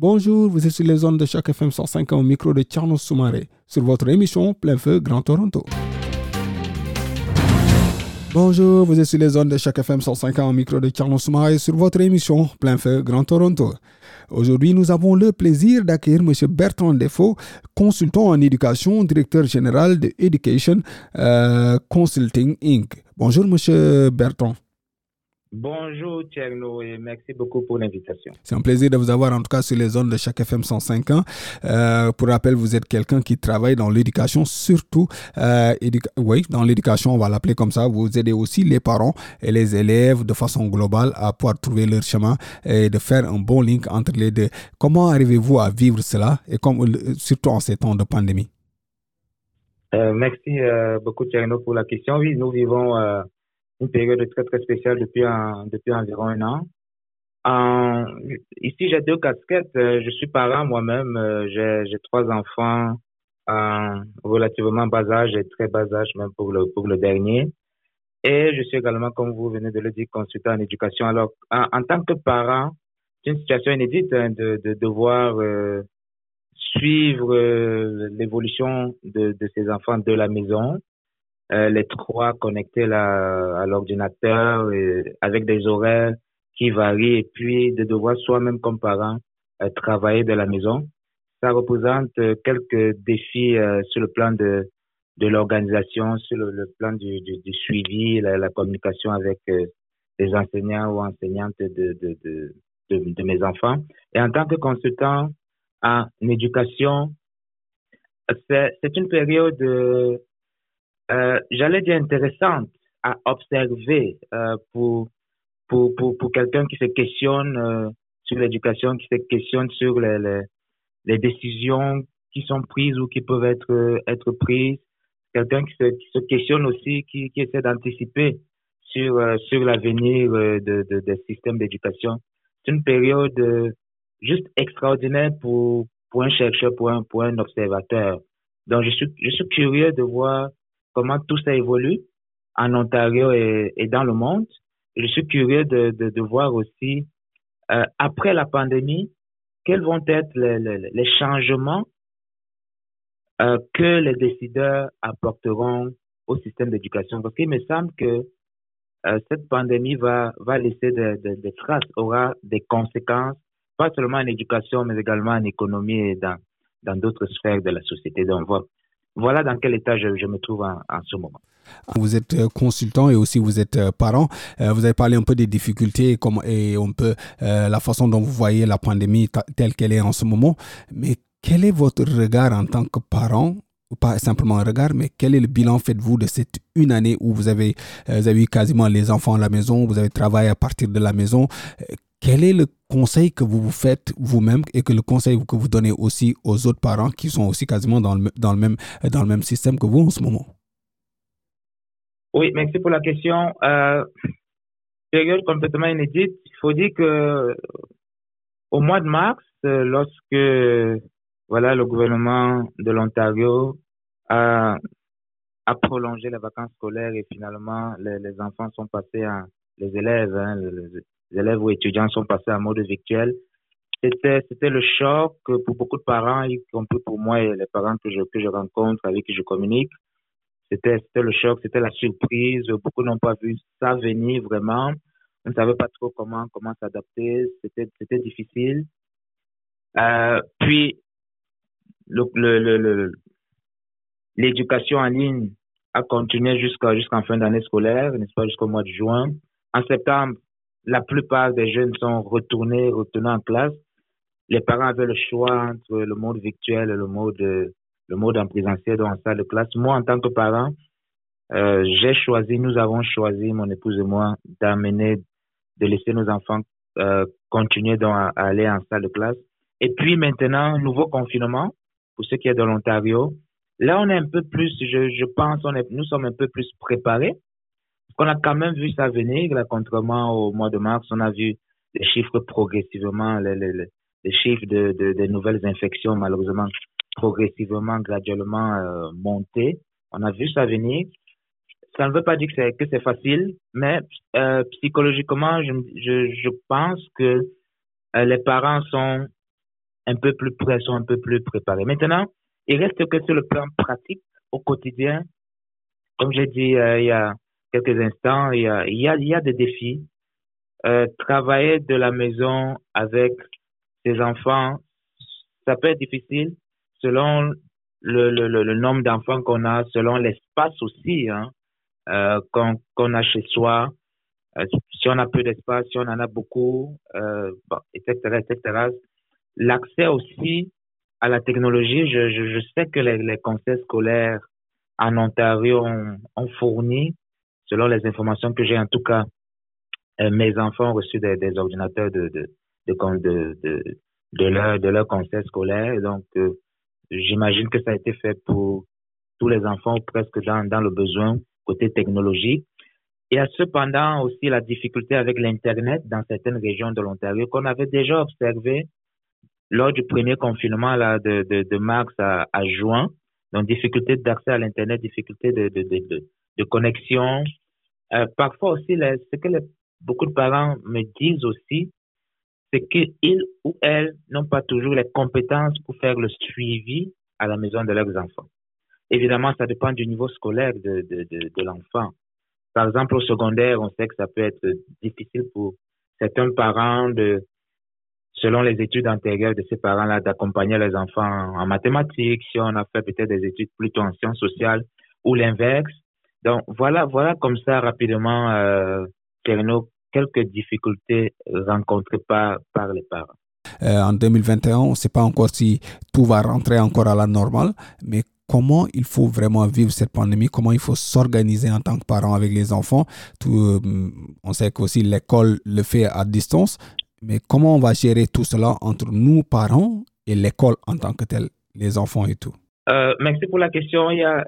Bonjour, vous êtes sur les zones de Choc FM 105 au micro de Tierno Soumaré sur votre émission Plein Feu Grand Toronto. Bonjour, vous êtes sur les zones de Choc FM 105 au micro de Tierno Soumaré sur votre émission Plein Feu Grand Toronto. Aujourd'hui, nous avons le plaisir d'accueillir M. Bertrand Defoe, consultant en éducation, directeur général de Education euh, Consulting Inc. Bonjour, M. Bertrand. Bonjour Tcherno et merci beaucoup pour l'invitation. C'est un plaisir de vous avoir en tout cas sur les zones de chaque FM 105 ans. Euh, pour rappel, vous êtes quelqu'un qui travaille dans l'éducation, surtout euh, oui, dans l'éducation, on va l'appeler comme ça. Vous aidez aussi les parents et les élèves de façon globale à pouvoir trouver leur chemin et de faire un bon link entre les deux. Comment arrivez-vous à vivre cela et comme, surtout en ces temps de pandémie? Euh, merci euh, beaucoup Tcherno pour la question. Oui, nous vivons euh, une période très très spéciale depuis, un, depuis environ un an. Euh, ici, j'ai deux casquettes. Euh, je suis parent moi-même. Euh, j'ai, trois enfants relativement bas âge et très bas âge même pour le, pour le dernier. Et je suis également, comme vous venez de le dire, consultant en éducation. Alors, en, en tant que parent, c'est une situation inédite hein, de, de devoir euh, suivre l'évolution de, de ces enfants de la maison les trois connectés là, à l'ordinateur avec des horaires qui varient et puis de devoir soi-même comme parent euh, travailler de la maison. Ça représente euh, quelques défis sur le plan de, de l'organisation, sur le, plan du, du, du suivi, la, la, communication avec les enseignants ou enseignantes de, de, de, de, de mes enfants. Et en tant que consultant en éducation, c'est une période euh, j'allais dire intéressante à observer euh, pour, pour, pour, pour quelqu'un qui se questionne euh, sur l'éducation, qui se questionne sur les, les, les, décisions qui sont prises ou qui peuvent être, être prises, quelqu'un qui se, qui se questionne aussi, qui, qui essaie d'anticiper sur, euh, sur l'avenir euh, de, de, des systèmes d'éducation. C'est une période juste extraordinaire pour, pour un chercheur, pour un, pour un observateur. Donc, je suis, je suis curieux de voir comment tout ça évolue en Ontario et, dans le monde. Je suis curieux de, voir aussi, euh, après la pandémie, quels vont être les, changements euh, que les décideurs apporteront au système d'éducation. Parce qu'il me semble que euh, cette pandémie va, laisser des, traces, aura des conséquences, pas seulement en éducation, mais également en économie et dans, dans d'autres sphères de la société. Donc, voilà, dans quel état je, me trouve en, ce moment. Vous êtes euh, consultant et aussi vous êtes euh, parent. Euh, vous avez parlé un peu des difficultés et, comment, et la façon dont vous voyez la pandémie telle qu'elle est en ce moment. Mais quel est votre regard en tant que parent? Pas simplement un regard, mais quel est le bilan faites-vous de cette une année où vous avez, vous avez eu quasiment les enfants à la maison, vous avez travaillé à partir de la maison? Quel est le conseil que vous vous faites vous-même et que le conseil que vous donnez aussi aux autres parents qui sont aussi quasiment dans le, même, dans le même système que vous en ce moment? Oui, merci pour la question. Euh, période complètement inédite. Il faut dire que au mois de mars, lorsque voilà le gouvernement de l'Ontario a, prolongé les vacances scolaires et finalement les, enfants sont passés à les élèves, hein, élèves ou étudiants sont passés en mode virtuel. C'était, c'était le choc pour beaucoup de parents, y compris pour moi et les parents que je, que je rencontre, avec qui je communique. C'était, c'était le choc, c'était la surprise. Beaucoup n'ont pas vu ça venir vraiment. On ne savait pas trop comment, comment s'adapter. C'était, c'était difficile. Euh, puis, le, l'éducation en ligne a continué jusqu'à, jusqu'en fin d'année scolaire, n'est-ce pas, jusqu'au mois de juin. En septembre, la plupart des jeunes sont retournés, retournés en classe. Les parents avaient le choix entre le mode virtuel et le mode, le mode en présentiel dans la salle de classe. Moi, en tant que parent, euh, j'ai choisi, nous avons choisi, mon épouse et moi, d'amener, de laisser nos enfants euh, continuer à aller en salle de classe. Et puis maintenant, nouveau confinement, pour ce qui est de l'Ontario. Là, on est un peu plus, je, je pense, on est, nous sommes un peu plus préparés. On a quand même vu ça venir, là, contrairement au mois de mars, on a vu les chiffres progressivement, les, chiffres de, de, de, nouvelles infections, malheureusement, progressivement, graduellement euh, monter. On a vu ça venir. Ça ne veut pas dire que c'est, que c'est facile, mais euh, psychologiquement, je, je, je pense que euh, les parents sont un peu plus prêts, sont un peu plus préparés. Maintenant, il reste que sur le plan pratique, au quotidien, comme j'ai dit euh, il y a quelques instants, il y a, il y a, il y a des défis. Euh, travailler de la maison avec ses enfants, ça peut être difficile selon le, le, le, nombre d'enfants qu'on a, selon l'espace aussi hein, euh, qu'on qu'on a chez soi. Euh, si on a peu d'espace, si on en a beaucoup, euh, bon, etc., etc. L'accès aussi à la technologie, je, je, je sais que les, les, conseils scolaires en Ontario ont, ont, fourni, selon les informations que j'ai en tout cas, euh, mes enfants ont reçu des, ordinateurs de, de, de, de, de, leur, de leur conseil scolaire. Donc, euh, j'imagine que ça a été fait pour tous les enfants presque dans, dans le besoin côté technologique. Il y a cependant aussi la difficulté avec l'Internet dans certaines régions de l'Ontario qu'on avait déjà observé lors du premier confinement là, de, de, de mars à, juin. Donc, difficulté d'accès à l'Internet, difficulté de, de, de connexion. Euh, parfois aussi, ce que les, beaucoup de parents me disent aussi, c'est qu'ils ou elles n'ont pas toujours les compétences pour faire le suivi à la maison de leurs enfants. Évidemment, ça dépend du niveau scolaire de, de, de, de l'enfant. Par exemple, au secondaire, on sait que ça peut être difficile pour certains parents de, selon les études antérieures de ces parents-là, d'accompagner les enfants en mathématiques, si on a fait peut-être des études plutôt en sciences sociales ou l'inverse. Donc, voilà, voilà comme ça rapidement, euh, quelques difficultés rencontrées par, par les parents. Euh, en 2021, on ne sait pas encore si tout va rentrer encore à la normale, mais comment il faut vraiment vivre cette pandémie, comment il faut s'organiser en tant que parent avec les enfants? Tout, euh, on sait qu'aussi l'école le fait à distance, mais comment on va gérer tout cela entre nous, parents, et l'école en tant que tel, les enfants et tout? Euh, Merci pour la question. Il y a,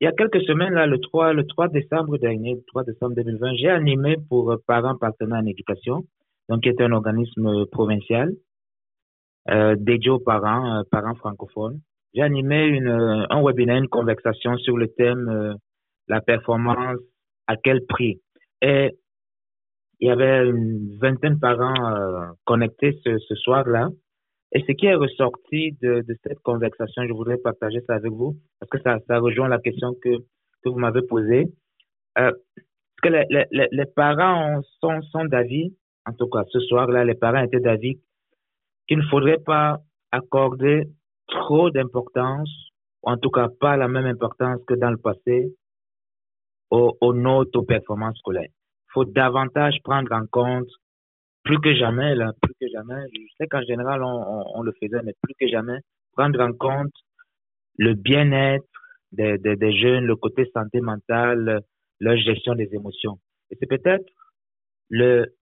il y a quelques semaines, là, le 3, le 3 décembre dernier, le 3 décembre 2020, j'ai animé pour Parents Partenaires en Éducation, donc qui est un organisme provincial euh, dédié aux parents, euh, parents francophones. J'ai animé une, un webinaire, une conversation sur le thème euh, la performance à quel prix. Et il y avait une vingtaine de parents euh, connectés ce, ce soir-là. Et ce qui est ressorti de, de, cette conversation, je voudrais partager ça avec vous, parce que ça, ça rejoint la question que, que vous m'avez posée. Euh, que les, les, les parents sont, sont d'avis, en tout cas ce soir-là, les parents étaient d'avis qu'il ne faudrait pas accorder trop d'importance, ou en tout cas pas la même importance que dans le passé, aux, aux notes, aux performances scolaires faut davantage prendre en compte, plus que jamais, là, plus que jamais, je sais qu'en général, on, on, on, le faisait, mais plus que jamais, prendre en compte le bien-être des, des, des, jeunes, le côté santé mentale, leur gestion des émotions. Et c'est peut-être le,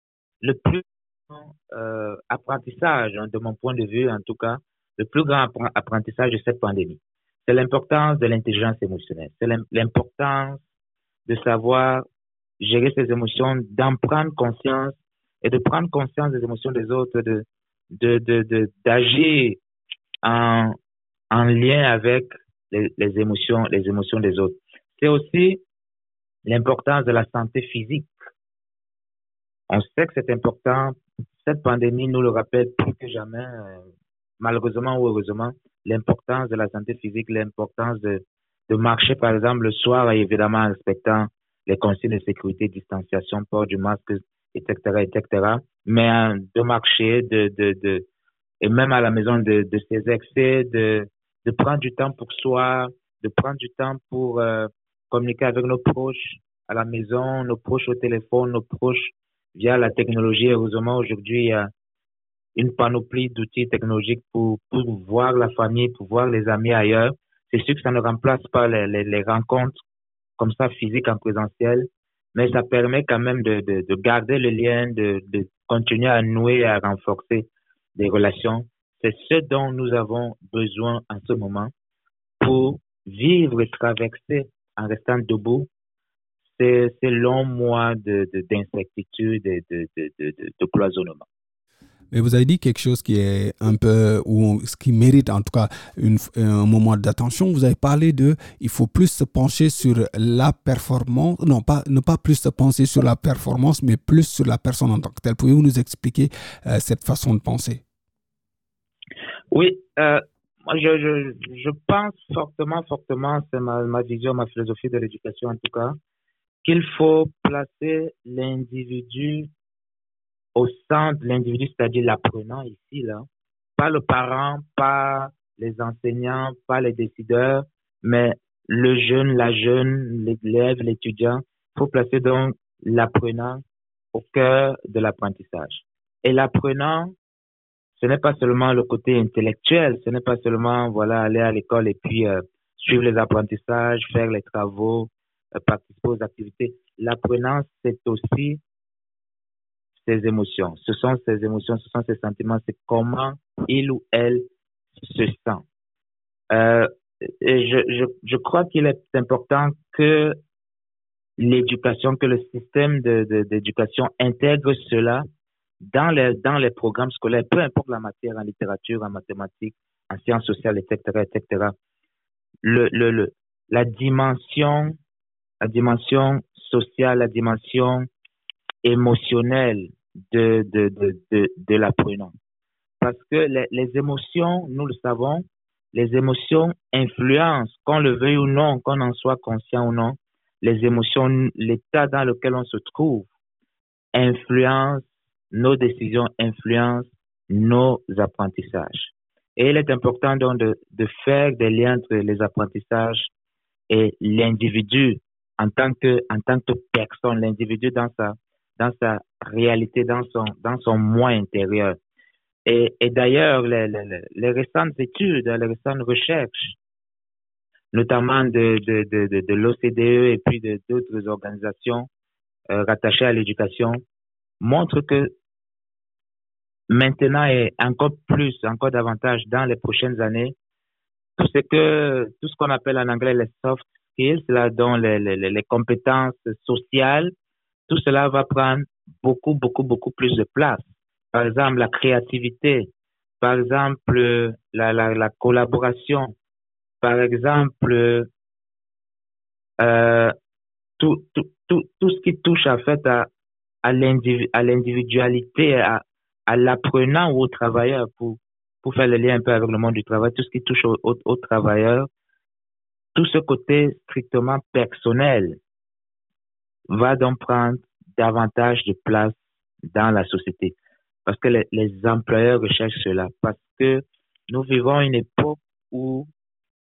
le plus grand euh, apprentissage, hein, de mon point de vue en tout cas, le plus grand apprentissage de cette pandémie. C'est l'importance de l'intelligence émotionnelle. C'est l'importance de savoir gérer ses émotions, d'en prendre conscience et de prendre conscience des émotions des autres, de d'agir en en lien avec les, les émotions les émotions des autres. C'est aussi l'importance de la santé physique. On sait que c'est important. Cette pandémie nous le rappelle plus que jamais, euh, malheureusement ou heureusement, l'importance de la santé physique, l'importance de, de marcher, par exemple, le soir, évidemment, en respectant les consignes de sécurité, distanciation, port du masque, etc., etc. Mais hein, de marcher, de, de, de, et même à la maison de, de excès, de, de prendre du temps pour soi, de prendre du temps pour euh, communiquer avec nos proches à la maison, nos proches au téléphone, nos proches via la technologie. Heureusement, aujourd'hui, il y a une panoplie d'outils technologiques pour, pour voir la famille, pour voir les amis ailleurs. C'est sûr que ça ne remplace pas les, les, les rencontres comme ça physique en présentiel, mais ça permet quand même de, de, de garder le lien, de, de continuer à nouer, à renforcer des relations. C'est ce dont nous avons besoin en ce moment pour vivre et traverser en restant debout ces, longs mois d'incertitude de, et de, cloisonnement. Mais vous avez dit quelque chose qui est un peu, ou ce qui mérite en tout cas un moment d'attention. Vous avez parlé de, il faut plus se pencher sur la performance, non pas, ne pas plus se pencher sur la performance, mais plus sur la personne en tant que telle. Pouvez-vous nous expliquer euh, cette façon de penser? Oui, euh, je, je, pense fortement, fortement, c'est ma vision, ma philosophie de l'éducation en tout cas, qu'il faut placer l'individu au centre de l'individu, c'est-à-dire l'apprenant ici, là. Pas le parent, pas les enseignants, pas les décideurs, mais le jeune, la jeune, l'élève, l'étudiant. Il faut placer donc l'apprenant au cœur de l'apprentissage. Et l'apprenant, ce n'est pas seulement le côté intellectuel, ce n'est pas seulement voilà aller à l'école et puis euh, suivre les apprentissages, faire les travaux, euh, participer aux activités. L'apprenant, c'est aussi ses émotions. Ce sont ses émotions, ce sont ses sentiments, c'est comment il ou elle se sent. Euh, je, je, je crois qu'il est important que l'éducation, que le système d'éducation intègre cela dans les, dans les programmes scolaires, peu importe la matière, en littérature, en mathématiques, en sciences sociales, etc., etc. Le, la dimension, la dimension sociale, la dimension émotionnelle de, de, de, de, de l'apprenant. Parce que les, les, émotions, nous le savons, les émotions influencent, qu'on le veuille ou non, qu'on en soit conscient ou non, les émotions, l'état dans lequel on se trouve, influence nos décisions, influence nos apprentissages. Et il est important donc de, de faire des liens entre les apprentissages et l'individu en tant que, en tant que personne, l'individu dans sa, dans sa réalité, dans son, dans son moi intérieur. Et, d'ailleurs, les, les, les, récentes études, les récentes recherches, notamment de, de, de, de, l'OCDE et puis d'autres organisations euh, rattachées à l'éducation, montrent que maintenant et encore plus, encore davantage dans les prochaines années, tout ce que, tout ce qu'on appelle en anglais les soft skills, là, dont les, les, les compétences sociales, tout cela va prendre beaucoup, beaucoup, beaucoup plus de place. Par exemple, la créativité, par exemple, la, la, la collaboration, par exemple, euh, tout, tout, tout, tout ce qui touche en fait à, à l'individualité, à, à l'apprenant ou au travailleur pour, pour faire le lien un peu avec le monde du travail, tout ce qui touche au, au, au travailleur, tout ce côté strictement personnel va donc prendre davantage de place dans la société. Parce que les, les employeurs recherchent cela. Parce que nous vivons une époque où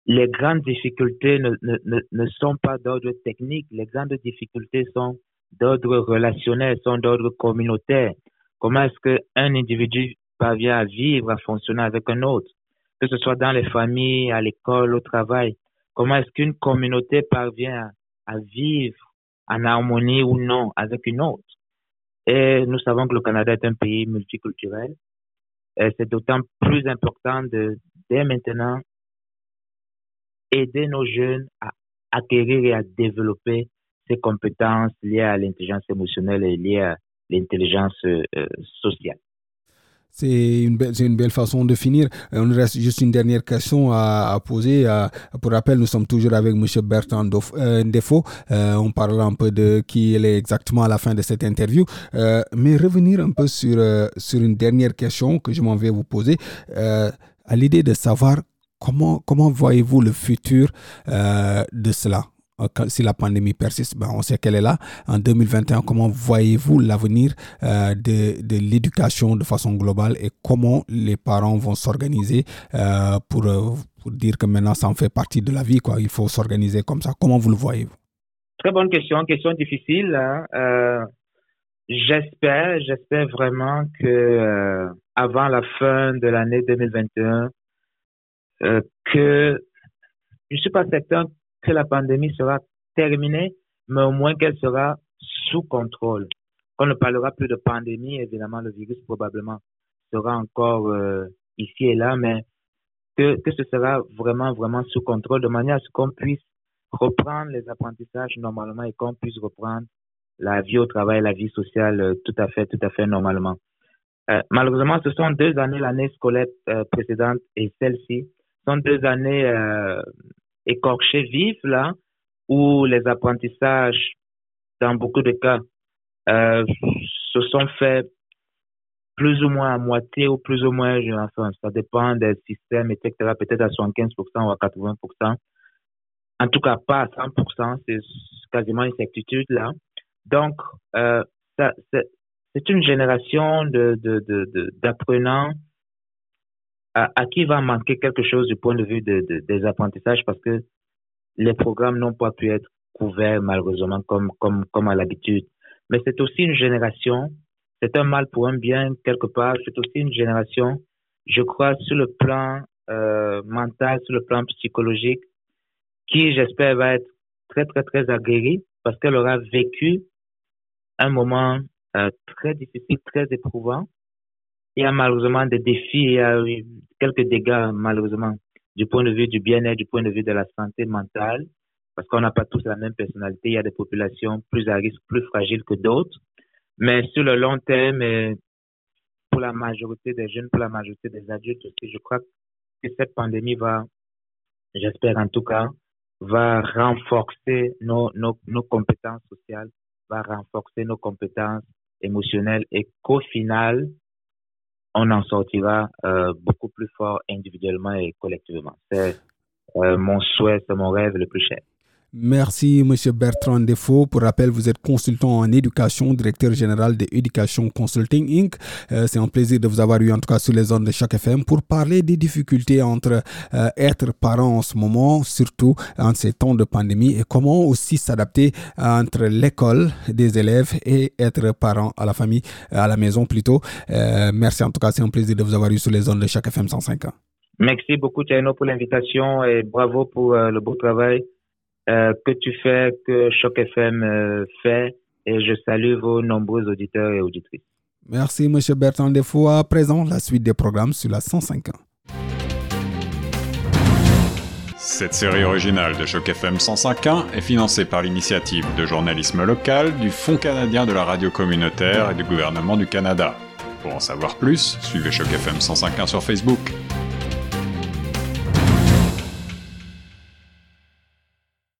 les grandes difficultés ne, ne, ne sont pas d'ordre technique. Les grandes difficultés sont d'ordre relationnel, sont d'ordre communautaire. Comment est-ce qu'un individu parvient à vivre, à fonctionner avec un autre, que ce soit dans les familles, à l'école, au travail. Comment est-ce qu'une communauté parvient à, à vivre en harmonie ou non avec une autre. Et nous savons que le Canada est un pays multiculturel. C'est d'autant plus important de, dès maintenant, aider nos jeunes à acquérir et à développer ces compétences liées à l'intelligence émotionnelle et liées à l'intelligence euh, sociale. C'est une, belle, façon de finir. Euh, on reste juste une dernière question à, poser. Euh, pour rappel, nous sommes toujours avec M. Bertrand euh, Ndefo. on parlera un peu de qui il est exactement à la fin de cette interview. mais revenir un peu sur, sur une dernière question que je m'en vais vous poser, à l'idée de savoir comment, comment voyez-vous le futur de cela? euh, si la pandémie persiste, ben on sait qu'elle est là. En 2021, comment voyez-vous l'avenir euh, de, de l'éducation de façon globale et comment les parents vont s'organiser euh, pour, pour dire que maintenant ça en fait partie de la vie, quoi. Il faut s'organiser comme ça. Comment vous le voyez-vous? Très bonne question, question difficile. Hein. j'espère, j'espère vraiment que avant la fin de l'année 2021, que je suis pas certain que la pandémie sera terminée, mais au moins qu'elle sera sous contrôle. On ne parlera plus de pandémie, évidemment, le virus probablement sera encore euh, ici et là, mais que, ce sera vraiment, vraiment sous contrôle de manière à ce qu'on puisse reprendre les apprentissages normalement et qu'on puisse reprendre la vie au travail, la vie sociale euh, tout à fait, tout à fait normalement. Euh, malheureusement, ce sont deux années, l'année scolaire précédente et celle-ci, sont deux années écorchées vives là, où les apprentissages, dans beaucoup de cas, euh, se sont faits plus ou moins à moitié ou plus ou moins, enfin, ça dépend des systèmes, etc., peut-être à 75% ou à 80%. En tout cas, pas à 100%, c'est quasiment une certitude là. Donc, euh, c'est une génération de, de, de, d'apprenants à, qui va manquer quelque chose du point de vue de, des apprentissages parce que les programmes n'ont pas pu être couverts malheureusement comme, comme, comme à l'habitude. Mais c'est aussi une génération, c'est un mal pour un bien quelque part, c'est aussi une génération, je crois, sur le plan euh, mental, sur le plan psychologique, qui j'espère va être très très très aguerrie parce qu'elle aura vécu un moment euh, très difficile, très éprouvant. Il y a malheureusement des défis, il y a eu quelques dégâts malheureusement du point de vue du bien-être, du point de vue de la santé mentale, parce qu'on n'a pas tous la même personnalité. Il y a des populations plus à risque, plus fragiles que d'autres. Mais sur le long terme, pour la majorité des jeunes, pour la majorité des adultes aussi, je crois que cette pandémie va, j'espère en tout cas, va renforcer nos, nos, nos compétences sociales, va renforcer nos compétences émotionnelles et qu'au final, on en sortira euh, beaucoup plus fort individuellement et collectivement. C'est euh, mon souhait, c'est mon rêve le plus cher. Merci, M. Bertrand Defoe. Pour rappel, vous êtes consultant en éducation, directeur général de Education Consulting Inc. Euh, c'est un plaisir de vous avoir eu, en tout cas, sur les zones de chaque FM pour parler des difficultés entre euh, être parent en ce moment, surtout en ces temps de pandémie, et comment aussi s'adapter entre l'école des élèves et être parent à la famille, à la maison plutôt. Euh, merci, en tout cas, c'est un plaisir de vous avoir eu sur les zones de chaque FM 105 ans. Merci beaucoup, Tierno, pour l'invitation et bravo pour le beau travail euh, que tu fais, que Choc FM euh, fait, et je salue vos nombreux auditeurs et auditrices. Merci, M. Bertrand Defoe. À présent, la suite des programmes sur la 105 ans. Cette série originale de Choc FM 105.1 est financée par l'initiative de journalisme local du Fonds canadien de la radio communautaire et du gouvernement du Canada. Pour en savoir plus, suivez Choc FM 105.1 sur Facebook.